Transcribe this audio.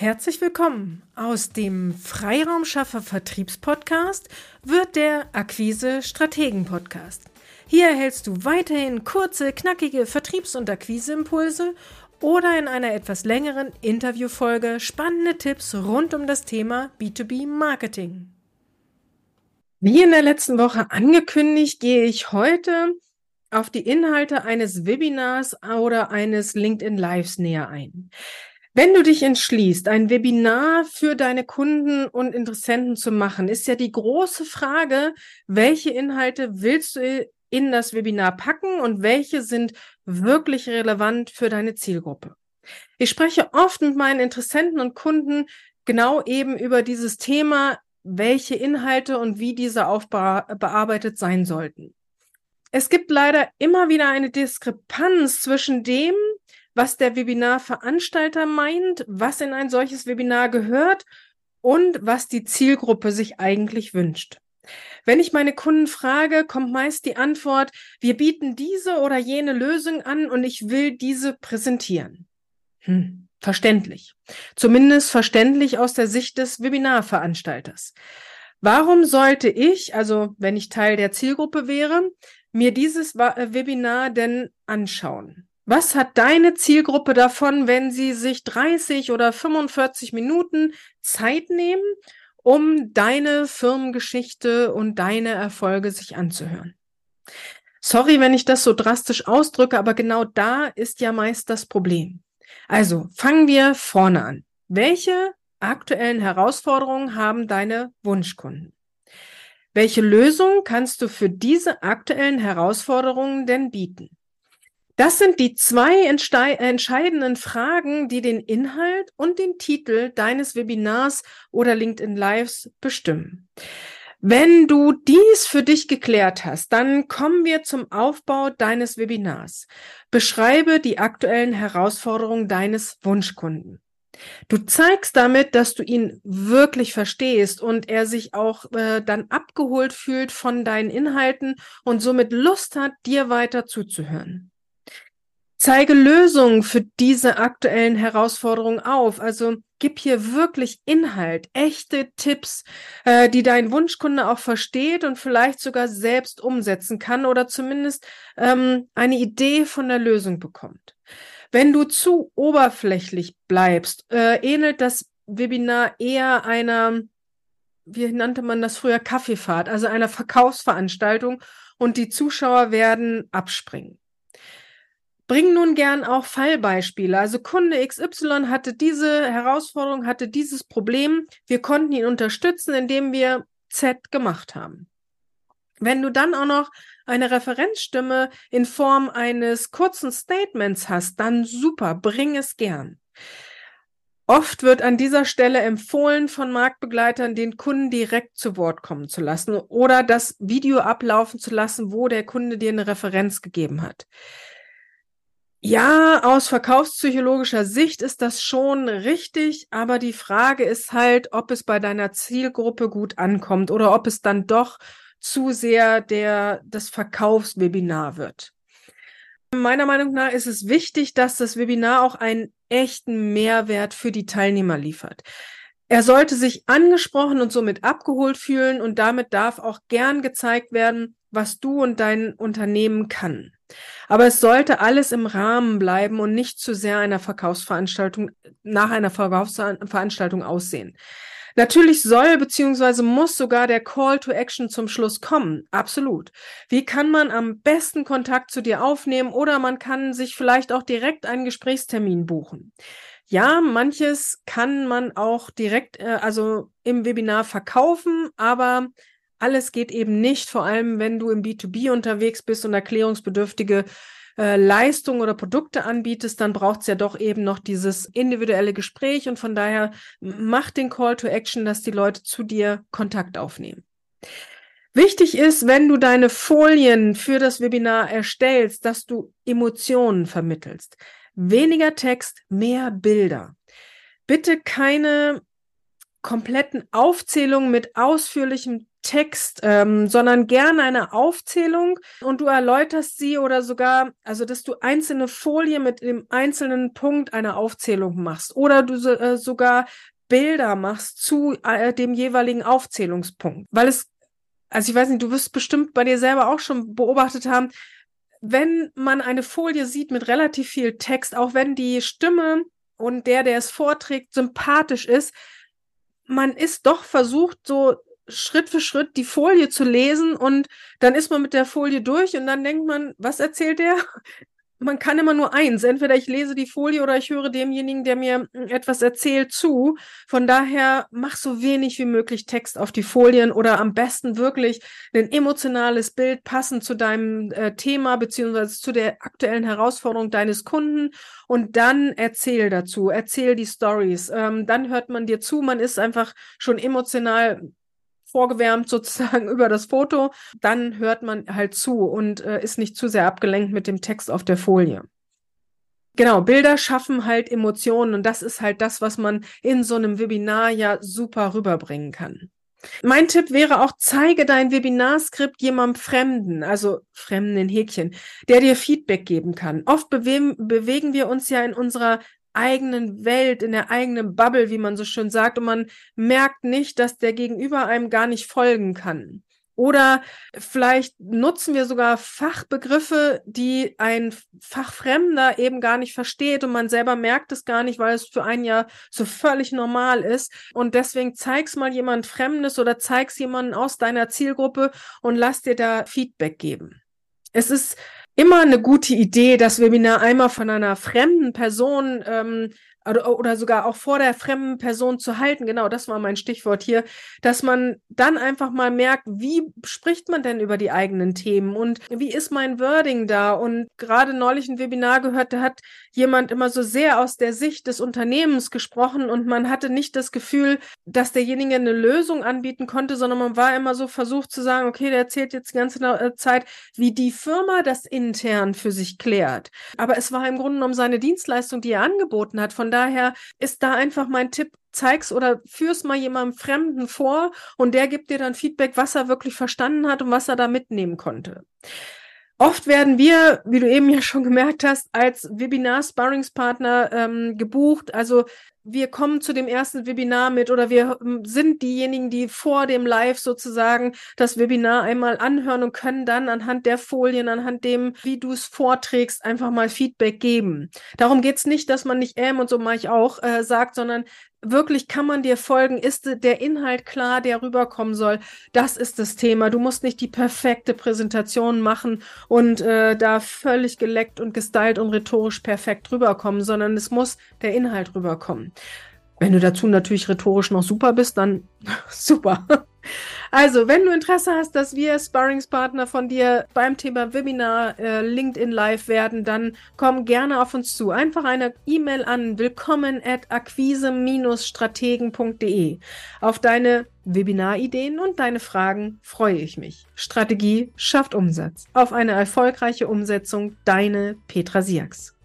Herzlich willkommen. Aus dem Freiraumschaffer Vertriebspodcast wird der Akquise Strategen Podcast. Hier erhältst du weiterhin kurze, knackige Vertriebs- und Akquiseimpulse oder in einer etwas längeren Interviewfolge spannende Tipps rund um das Thema B2B Marketing. Wie in der letzten Woche angekündigt, gehe ich heute auf die Inhalte eines Webinars oder eines LinkedIn Lives näher ein. Wenn du dich entschließt, ein Webinar für deine Kunden und Interessenten zu machen, ist ja die große Frage, welche Inhalte willst du in das Webinar packen und welche sind wirklich relevant für deine Zielgruppe. Ich spreche oft mit meinen Interessenten und Kunden genau eben über dieses Thema, welche Inhalte und wie diese aufbearbeitet sein sollten. Es gibt leider immer wieder eine Diskrepanz zwischen dem, was der Webinarveranstalter meint, was in ein solches Webinar gehört und was die Zielgruppe sich eigentlich wünscht. Wenn ich meine Kunden frage, kommt meist die Antwort, wir bieten diese oder jene Lösung an und ich will diese präsentieren. Hm, verständlich. Zumindest verständlich aus der Sicht des Webinarveranstalters. Warum sollte ich, also wenn ich Teil der Zielgruppe wäre, mir dieses Webinar denn anschauen? Was hat deine Zielgruppe davon, wenn sie sich 30 oder 45 Minuten Zeit nehmen, um deine Firmengeschichte und deine Erfolge sich anzuhören? Sorry, wenn ich das so drastisch ausdrücke, aber genau da ist ja meist das Problem. Also fangen wir vorne an. Welche aktuellen Herausforderungen haben deine Wunschkunden? Welche Lösung kannst du für diese aktuellen Herausforderungen denn bieten? Das sind die zwei entscheidenden Fragen, die den Inhalt und den Titel deines Webinars oder LinkedIn Lives bestimmen. Wenn du dies für dich geklärt hast, dann kommen wir zum Aufbau deines Webinars. Beschreibe die aktuellen Herausforderungen deines Wunschkunden. Du zeigst damit, dass du ihn wirklich verstehst und er sich auch äh, dann abgeholt fühlt von deinen Inhalten und somit Lust hat, dir weiter zuzuhören. Zeige Lösungen für diese aktuellen Herausforderungen auf. Also gib hier wirklich Inhalt, echte Tipps, äh, die dein Wunschkunde auch versteht und vielleicht sogar selbst umsetzen kann oder zumindest ähm, eine Idee von der Lösung bekommt. Wenn du zu oberflächlich bleibst, äh, ähnelt das Webinar eher einer, wie nannte man das früher, Kaffeefahrt, also einer Verkaufsveranstaltung und die Zuschauer werden abspringen. Bring nun gern auch Fallbeispiele. Also Kunde XY hatte diese Herausforderung, hatte dieses Problem. Wir konnten ihn unterstützen, indem wir Z gemacht haben. Wenn du dann auch noch eine Referenzstimme in Form eines kurzen Statements hast, dann super, bring es gern. Oft wird an dieser Stelle empfohlen von Marktbegleitern, den Kunden direkt zu Wort kommen zu lassen oder das Video ablaufen zu lassen, wo der Kunde dir eine Referenz gegeben hat. Ja, aus verkaufspsychologischer Sicht ist das schon richtig, aber die Frage ist halt, ob es bei deiner Zielgruppe gut ankommt oder ob es dann doch zu sehr der, das Verkaufswebinar wird. Meiner Meinung nach ist es wichtig, dass das Webinar auch einen echten Mehrwert für die Teilnehmer liefert. Er sollte sich angesprochen und somit abgeholt fühlen und damit darf auch gern gezeigt werden, was du und dein Unternehmen kann. Aber es sollte alles im Rahmen bleiben und nicht zu sehr einer Verkaufsveranstaltung nach einer Verkaufsveranstaltung aussehen. Natürlich soll beziehungsweise muss sogar der Call to Action zum Schluss kommen. Absolut. Wie kann man am besten Kontakt zu dir aufnehmen oder man kann sich vielleicht auch direkt einen Gesprächstermin buchen. Ja, manches kann man auch direkt, äh, also im Webinar verkaufen, aber alles geht eben nicht, vor allem wenn du im B2B unterwegs bist und erklärungsbedürftige äh, Leistungen oder Produkte anbietest, dann braucht es ja doch eben noch dieses individuelle Gespräch und von daher mach den Call to Action, dass die Leute zu dir Kontakt aufnehmen. Wichtig ist, wenn du deine Folien für das Webinar erstellst, dass du Emotionen vermittelst. Weniger Text, mehr Bilder. Bitte keine kompletten Aufzählungen mit ausführlichem Text, ähm, sondern gerne eine Aufzählung und du erläuterst sie oder sogar, also dass du einzelne Folie mit dem einzelnen Punkt einer Aufzählung machst oder du äh, sogar Bilder machst zu äh, dem jeweiligen Aufzählungspunkt, weil es also ich weiß nicht, du wirst bestimmt bei dir selber auch schon beobachtet haben, wenn man eine Folie sieht mit relativ viel Text, auch wenn die Stimme und der, der es vorträgt, sympathisch ist, man ist doch versucht, so Schritt für Schritt die Folie zu lesen und dann ist man mit der Folie durch und dann denkt man, was erzählt der? man kann immer nur eins. Entweder ich lese die Folie oder ich höre demjenigen, der mir hm, etwas erzählt, zu. Von daher mach so wenig wie möglich Text auf die Folien oder am besten wirklich ein emotionales Bild passend zu deinem äh, Thema beziehungsweise zu der aktuellen Herausforderung deines Kunden und dann erzähl dazu, erzähl die Stories. Ähm, dann hört man dir zu, man ist einfach schon emotional vorgewärmt sozusagen über das Foto, dann hört man halt zu und äh, ist nicht zu sehr abgelenkt mit dem Text auf der Folie. Genau, Bilder schaffen halt Emotionen und das ist halt das, was man in so einem Webinar ja super rüberbringen kann. Mein Tipp wäre auch, zeige dein Webinarskript jemandem Fremden, also Fremden in Häkchen, der dir Feedback geben kann. Oft bewegen, bewegen wir uns ja in unserer eigenen Welt, in der eigenen Bubble, wie man so schön sagt, und man merkt nicht, dass der Gegenüber einem gar nicht folgen kann. Oder vielleicht nutzen wir sogar Fachbegriffe, die ein Fachfremder eben gar nicht versteht und man selber merkt es gar nicht, weil es für einen ja so völlig normal ist. Und deswegen zeig's mal jemand Fremdes oder zeig's jemanden aus deiner Zielgruppe und lass dir da Feedback geben. Es ist immer eine gute Idee, das Webinar einmal von einer fremden Person ähm, oder sogar auch vor der fremden Person zu halten. Genau, das war mein Stichwort hier, dass man dann einfach mal merkt, wie spricht man denn über die eigenen Themen und wie ist mein Wording da? Und gerade neulich ein Webinar gehört, da hat jemand immer so sehr aus der Sicht des Unternehmens gesprochen und man hatte nicht das Gefühl, dass derjenige eine Lösung anbieten konnte, sondern man war immer so versucht zu sagen, okay, der erzählt jetzt die ganze äh, Zeit, wie die Firma das intern für sich klärt. Aber es war im Grunde genommen seine Dienstleistung, die er angeboten hat. Von daher ist da einfach mein Tipp, zeig's oder führ's mal jemandem Fremden vor und der gibt dir dann Feedback, was er wirklich verstanden hat und was er da mitnehmen konnte. Oft werden wir, wie du eben ja schon gemerkt hast, als Webinar-Sparringspartner ähm, gebucht. Also wir kommen zu dem ersten Webinar mit oder wir ähm, sind diejenigen, die vor dem Live sozusagen das Webinar einmal anhören und können dann anhand der Folien, anhand dem, wie du es vorträgst, einfach mal Feedback geben. Darum geht's nicht, dass man nicht ähm und so mache ich auch äh, sagt, sondern wirklich kann man dir folgen? Ist der Inhalt klar, der rüberkommen soll? Das ist das Thema. Du musst nicht die perfekte Präsentation machen und äh, da völlig geleckt und gestylt und rhetorisch perfekt rüberkommen, sondern es muss der Inhalt rüberkommen. Wenn du dazu natürlich rhetorisch noch super bist, dann super. Also, wenn du Interesse hast, dass wir Sparringspartner von dir beim Thema Webinar äh, LinkedIn Live werden, dann komm gerne auf uns zu. Einfach eine E-Mail an willkommen at akquise-strategen.de. Auf deine Webinarideen und deine Fragen freue ich mich. Strategie schafft Umsatz. Auf eine erfolgreiche Umsetzung, deine Petra Siaks.